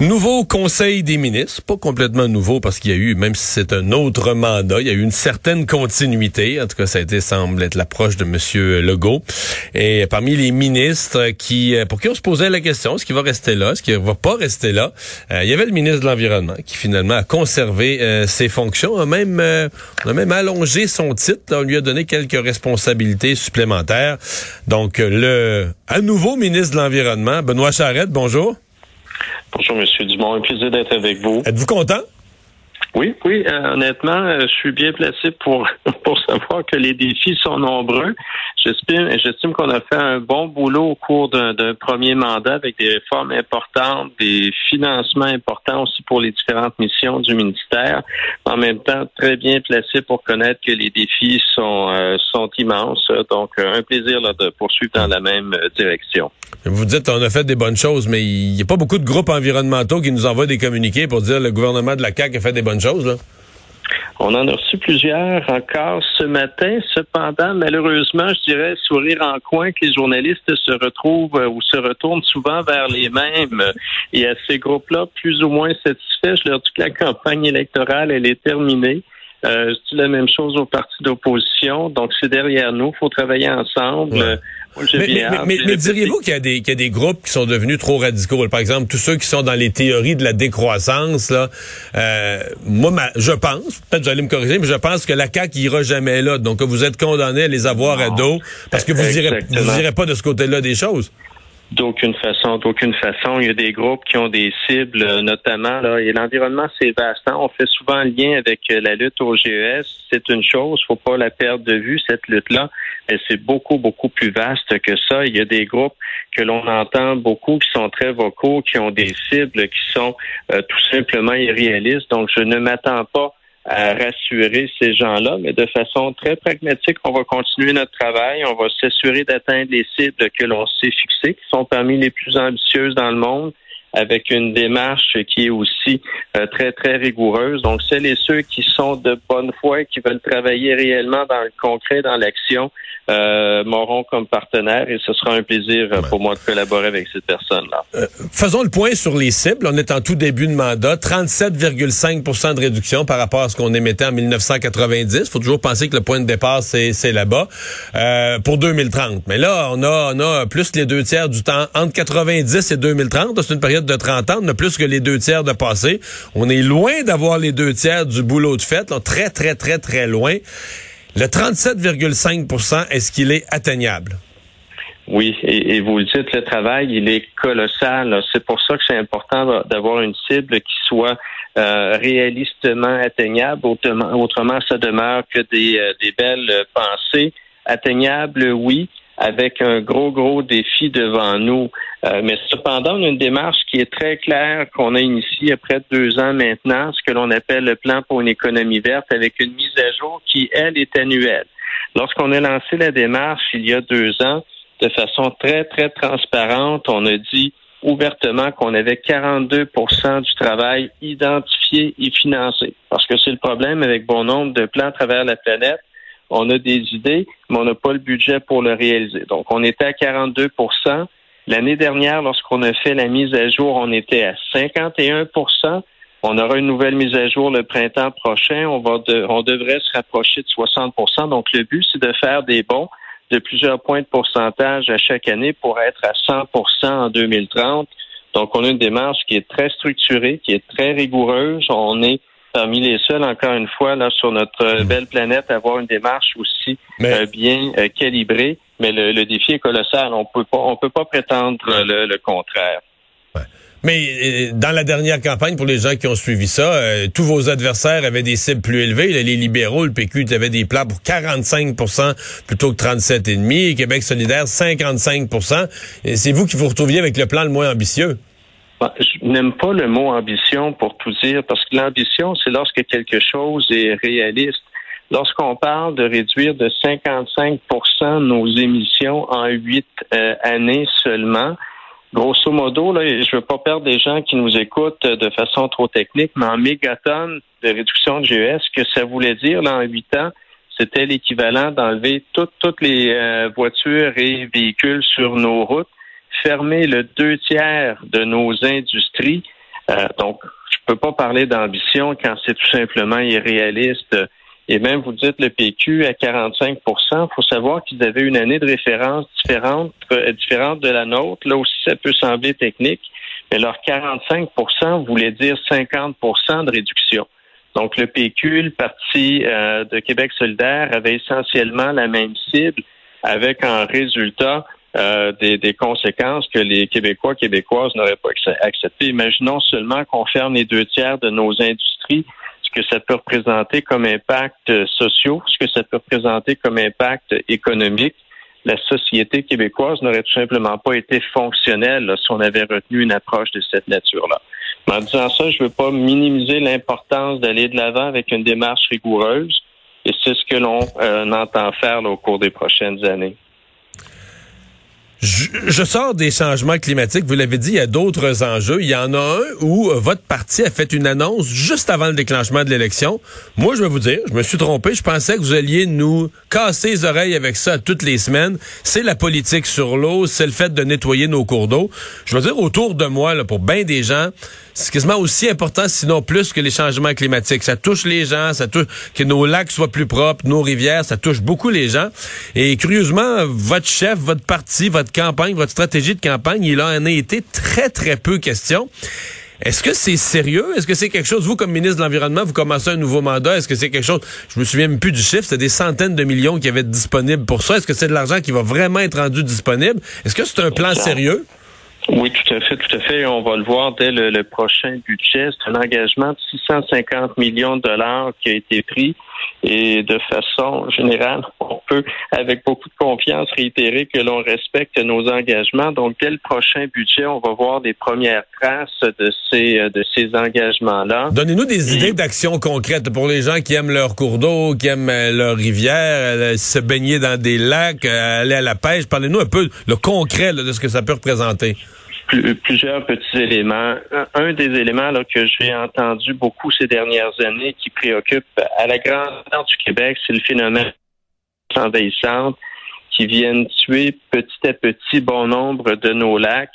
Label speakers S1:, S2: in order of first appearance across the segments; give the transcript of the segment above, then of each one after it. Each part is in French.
S1: Nouveau Conseil des ministres, pas complètement nouveau parce qu'il y a eu, même si c'est un autre mandat, il y a eu une certaine continuité. En tout cas, ça a été, semble être l'approche de Monsieur Legault. Et parmi les ministres qui, euh, pour qui on se posait la question, est-ce qu'il va rester là, est-ce qu'il va pas rester là, euh, il y avait le ministre de l'Environnement qui finalement a conservé euh, ses fonctions, a même, on a même allongé son titre, on lui a donné quelques responsabilités supplémentaires. Donc, le, à nouveau ministre de l'Environnement, Benoît Charette, bonjour.
S2: Bonjour, Monsieur Dumont. Un plaisir d'être avec vous.
S1: Êtes-vous content?
S2: Oui, oui, euh, honnêtement, euh, je suis bien placé pour, pour savoir que les défis sont nombreux. J'estime, j'estime qu'on a fait un bon boulot au cours d'un, premier mandat avec des réformes importantes, des financements importants aussi pour les différentes missions du ministère. En même temps, très bien placé pour connaître que les défis sont, euh, sont immenses. Donc, un plaisir de poursuivre dans la même direction.
S1: Vous dites on a fait des bonnes choses, mais il n'y a pas beaucoup de groupes environnementaux qui nous envoient des communiqués pour dire le gouvernement de la CAQ a fait des bonnes choses.
S2: On en a reçu plusieurs encore ce matin. Cependant, malheureusement, je dirais sourire en coin que les journalistes se retrouvent euh, ou se retournent souvent vers les mêmes. Et à ces groupes-là, plus ou moins satisfaits, je leur dis que la campagne électorale, elle est terminée. Euh, je dis la même chose aux partis d'opposition. Donc, c'est derrière nous. Il faut travailler ensemble
S1: mais, diriez-vous qu'il y, a des, qu'il y a des groupes qui sont devenus trop radicaux? Par exemple, tous ceux qui sont dans les théories de la décroissance, là, euh, moi, je pense, peut-être vous allez me corriger, mais je pense que la CAQ ira jamais là. Donc, vous êtes condamné à les avoir à dos parce que vous n'irez vous irez pas de ce côté-là des choses.
S2: D'aucune façon, d'aucune façon. Il y a des groupes qui ont des cibles, euh, notamment là, et l'environnement c'est vaste. Hein. On fait souvent lien avec euh, la lutte au GES. C'est une chose, faut pas la perdre de vue cette lutte-là, mais c'est beaucoup beaucoup plus vaste que ça. Il y a des groupes que l'on entend beaucoup qui sont très vocaux, qui ont des cibles qui sont euh, tout simplement irréalistes. Donc je ne m'attends pas à rassurer ces gens-là, mais de façon très pragmatique, on va continuer notre travail, on va s'assurer d'atteindre les cibles que l'on s'est fixées, qui sont parmi les plus ambitieuses dans le monde, avec une démarche qui est aussi euh, très, très rigoureuse. Donc, celles et ceux qui sont de bonne foi et qui veulent travailler réellement dans le concret, dans l'action, euh, m'auront comme partenaire et ce sera un plaisir euh, pour moi de collaborer avec ces personnes-là.
S1: Euh, faisons le point sur les cibles. On est en tout début de mandat. 37,5% de réduction par rapport à ce qu'on émettait en 1990. Il faut toujours penser que le point de départ, c'est là-bas euh, pour 2030. Mais là, on a, on a plus les deux tiers du temps entre 90 et 2030. C'est une période de 30 ans. On plus que les deux tiers de passé. On est loin d'avoir les deux tiers du boulot de fait. Très, très, très, très loin. Le 37,5% est-ce qu'il est atteignable?
S2: Oui, et, vous le dites, le travail, il est colossal. C'est pour ça que c'est important d'avoir une cible qui soit euh, réalistement atteignable. Autrement, ça demeure que des, euh, des belles pensées. Atteignables, oui, avec un gros, gros défi devant nous. Euh, mais cependant, une démarche qui est très claire qu'on a initiée après deux ans maintenant, ce que l'on appelle le plan pour une économie verte, avec une mise à jour qui, elle, est annuelle. Lorsqu'on a lancé la démarche il y a deux ans, de façon très, très transparente, on a dit ouvertement qu'on avait 42% du travail identifié et financé. Parce que c'est le problème avec bon nombre de plans à travers la planète on a des idées, mais on n'a pas le budget pour le réaliser. Donc, on était à 42% L'année dernière, lorsqu'on a fait la mise à jour, on était à 51% On aura une nouvelle mise à jour le printemps prochain. On, devrait se rapprocher de 60% Donc, le but, c'est de faire des bons de plusieurs points de pourcentage à chaque année pour être à 100% en 2030. Donc, on a une démarche qui est très structurée, qui est très rigoureuse. On est parmi les seuls, encore une fois, là, sur notre euh, belle planète, avoir une démarche aussi euh, bien euh, calibrée. Mais le, défi est colossal. On peut pas, on peut pas prétendre le, contraire.
S1: Mais dans la dernière campagne, pour les gens qui ont suivi ça, tous vos adversaires avaient des cibles plus élevées. les libéraux, le PQ, avaient des plans pour 45% plutôt que 37,5 Québec solidaire, 55% C'est vous qui vous retrouviez avec le plan le moins ambitieux.
S2: Je n'aime pas le mot ambition pour tout dire, parce que l'ambition, c'est lorsque quelque chose est réaliste. Lorsqu'on parle de réduire de 55% nos émissions en huit euh, années seulement, grosso modo, là, je veux pas perdre des gens qui nous écoutent de façon trop technique, mais en mégatonnes de réduction de GES, que ça voulait dire là, en huit ans, c'était l'équivalent d'enlever toutes, toutes les euh, voitures et véhicules sur nos routes, fermer le deux tiers de nos industries. Euh, donc, je peux pas parler d'ambition quand c'est tout simplement irréaliste. Et même, vous dites le PQ à 45 Il faut savoir qu'ils avaient une année de référence différente, euh, différente de la nôtre. Là aussi, ça peut sembler technique, mais leur 45% voulait dire 50% de réduction. Donc, le PQ, le Parti euh, de Québec solidaire, avait essentiellement la même cible, avec en résultat euh, des, conséquences que les Québécois, Québécoises n'auraient pas accepté. Imaginons seulement qu'on ferme les deux tiers de nos industries, ce que ça peut représenter comme impact social, ce que ça peut représenter comme impact économique? La société québécoise n'aurait tout simplement pas été fonctionnelle si on avait retenu une approche de cette nature-là. En disant ça, je ne veux pas minimiser l'importance d'aller de l'avant avec une démarche rigoureuse, et c'est ce que l'on euh, entend faire au cours des prochaines années.
S1: Je, sors des changements climatiques. Vous l'avez dit, il y a d'autres enjeux. Il y en a un où euh, votre parti a fait une annonce juste avant le déclenchement de l'élection. Moi, je vais vous dire, je me suis trompé. Je pensais que vous alliez nous casser les oreilles avec ça toutes les semaines. C'est la politique sur l'eau, c'est le fait de nettoyer nos cours d'eau. Je veux dire, autour de moi, là, pour bien des gens, c'est quasiment aussi important, sinon plus que les changements climatiques. Ça touche les gens, ça touche que nos lacs soient plus propres, nos rivières, ça touche beaucoup les gens. Et curieusement, votre chef, votre parti, votre campagne, votre stratégie de campagne, il en a été très, très peu question. Est-ce que c'est sérieux? Est-ce que c'est quelque chose, vous, comme ministre de l'Environnement, vous commencez un nouveau mandat, est-ce que c'est quelque chose, je me souviens même plus du chiffre, c'est des centaines de millions qui avaient été disponibles pour ça. Est-ce que c'est de l'argent qui va vraiment être rendu disponible? Est-ce que c'est un plan sérieux?
S2: Oui, tout à fait, tout à fait. On va le voir dès le, prochain budget. C'est un engagement de 650 millions de dollars qui a été pris. Et de façon générale, on peut, avec beaucoup de confiance, réitérer que l'on respecte nos engagements. Donc, dès le prochain budget, on va voir des premières traces de ces, de ces engagements-là.
S1: Donnez-nous des idées d'actions concrètes pour les gens qui aiment leur cours d'eau, qui aiment euh, leur rivière, euh, se baigner dans des lacs, euh, aller à la pêche. Parlez-nous un peu le concret de ce que ça peut représenter
S2: plusieurs petits éléments. Un des éléments là, que j'ai entendu beaucoup ces dernières années qui préoccupe à la grandeur du Québec, c'est le phénomène envahissante qui viennent tuer petit à petit bon nombre de nos lacs.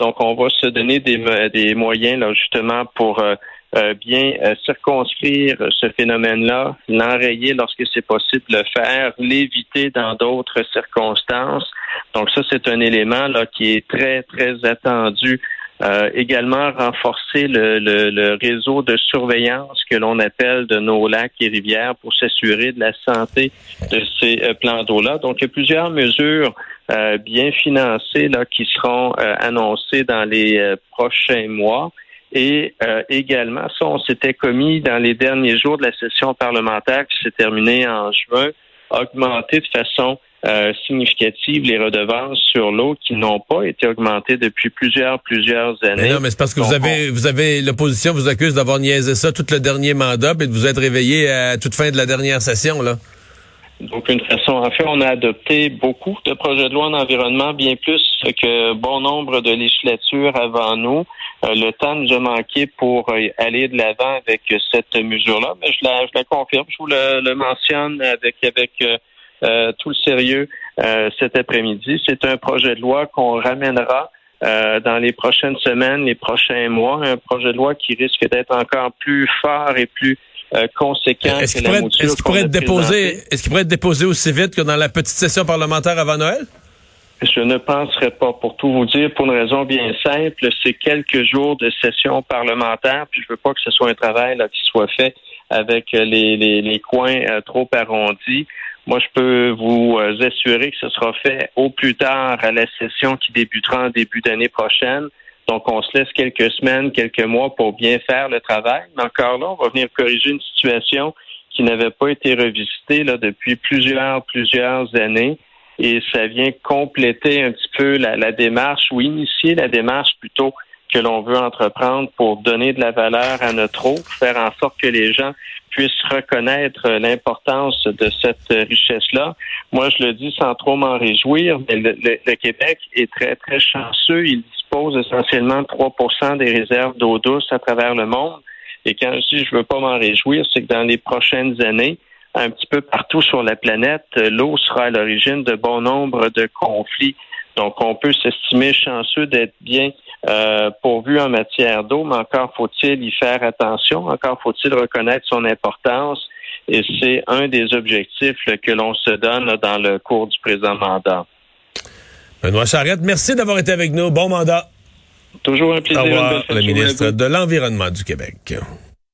S2: Donc, on va se donner des, des moyens là, justement pour euh, euh, bien euh, circonscrire ce phénomène-là, l'enrayer lorsque c'est possible de le faire, l'éviter dans d'autres circonstances. Donc ça, c'est un élément là qui est très, très attendu. Euh, également renforcer le, le, réseau de surveillance que l'on appelle de nos lacs et rivières pour s'assurer de la santé de ces plans d'eau-là. Donc, il y a plusieurs mesures bien financées là, qui seront annoncées dans les prochains mois. Et euh, également, ça, on s'était commis dans les derniers jours de la session parlementaire qui s'est terminée en juin, augmenter de façon euh, significative les redevances sur l'eau qui n'ont pas été augmentées depuis plusieurs, plusieurs années. Mais
S1: non, mais c'est parce que vous avez, vous avez, l'opposition vous accuse d'avoir niaisé ça tout le dernier mandat et de vous être réveillé à toute fin de la dernière session, là.
S2: Donc, une façon, en fait, on a adopté beaucoup de projets de loi en environnement, bien plus que bon nombre de législatures avant nous. Euh, le temps nous a manqué pour euh, aller de l'avant avec cette mesure-là, mais je la, je la confirme, je vous le, mentionne avec, avec euh, tout le sérieux cet après-midi. C'est un projet de loi qu'on ramènera dans les prochaines semaines, les prochains mois, un projet de loi qui risque d'être encore plus fort et plus conséquent
S1: est-ce qu'il pourrait, est pourrait, être déposé, est-ce qu'il pourrait être déposé aussi vite que dans la petite session parlementaire avant Noël?
S2: Je ne penserai pas, pour tout vous dire, pour une raison bien simple, c'est quelques jours de session parlementaire, puis je veux pas que ce soit un travail là, qui soit fait avec les, les, les coins euh, trop arrondis. Moi, je peux vous euh, assurer que ce sera fait au plus tard à la session qui débutera en début d'année prochaine. Donc, on se laisse quelques semaines, quelques mois pour bien faire le travail. Mais encore là, on va venir corriger une situation qui n'avait pas été revisitée là, depuis plusieurs, plusieurs années et ça vient compléter un petit peu la, démarche ou initier la démarche plutôt que l'on veut entreprendre pour donner de la valeur à notre eau, faire en sorte que les gens puissent reconnaître l'importance de cette richesse-là. Moi, je le dis sans trop m'en réjouir, mais le, Québec est très, très chanceux. Il dispose essentiellement de 3 des réserves d'eau douce à travers le monde. Et quand je dis je veux pas m'en réjouir, c'est que dans les prochaines années, un petit peu partout sur la planète, l'eau sera à l'origine de bon nombre de conflits. Donc, on peut s'estimer chanceux d'être bien euh, pourvu en matière d'eau, mais encore faut-il y faire attention, encore faut-il reconnaître son importance. Et c'est un des objectifs que l'on se donne dans le cours du présent mandat.
S1: Benoît Charette, merci d'avoir été avec nous. Bon mandat.
S2: Toujours un plaisir. Au
S1: revoir, le ministre de l'Environnement du Québec.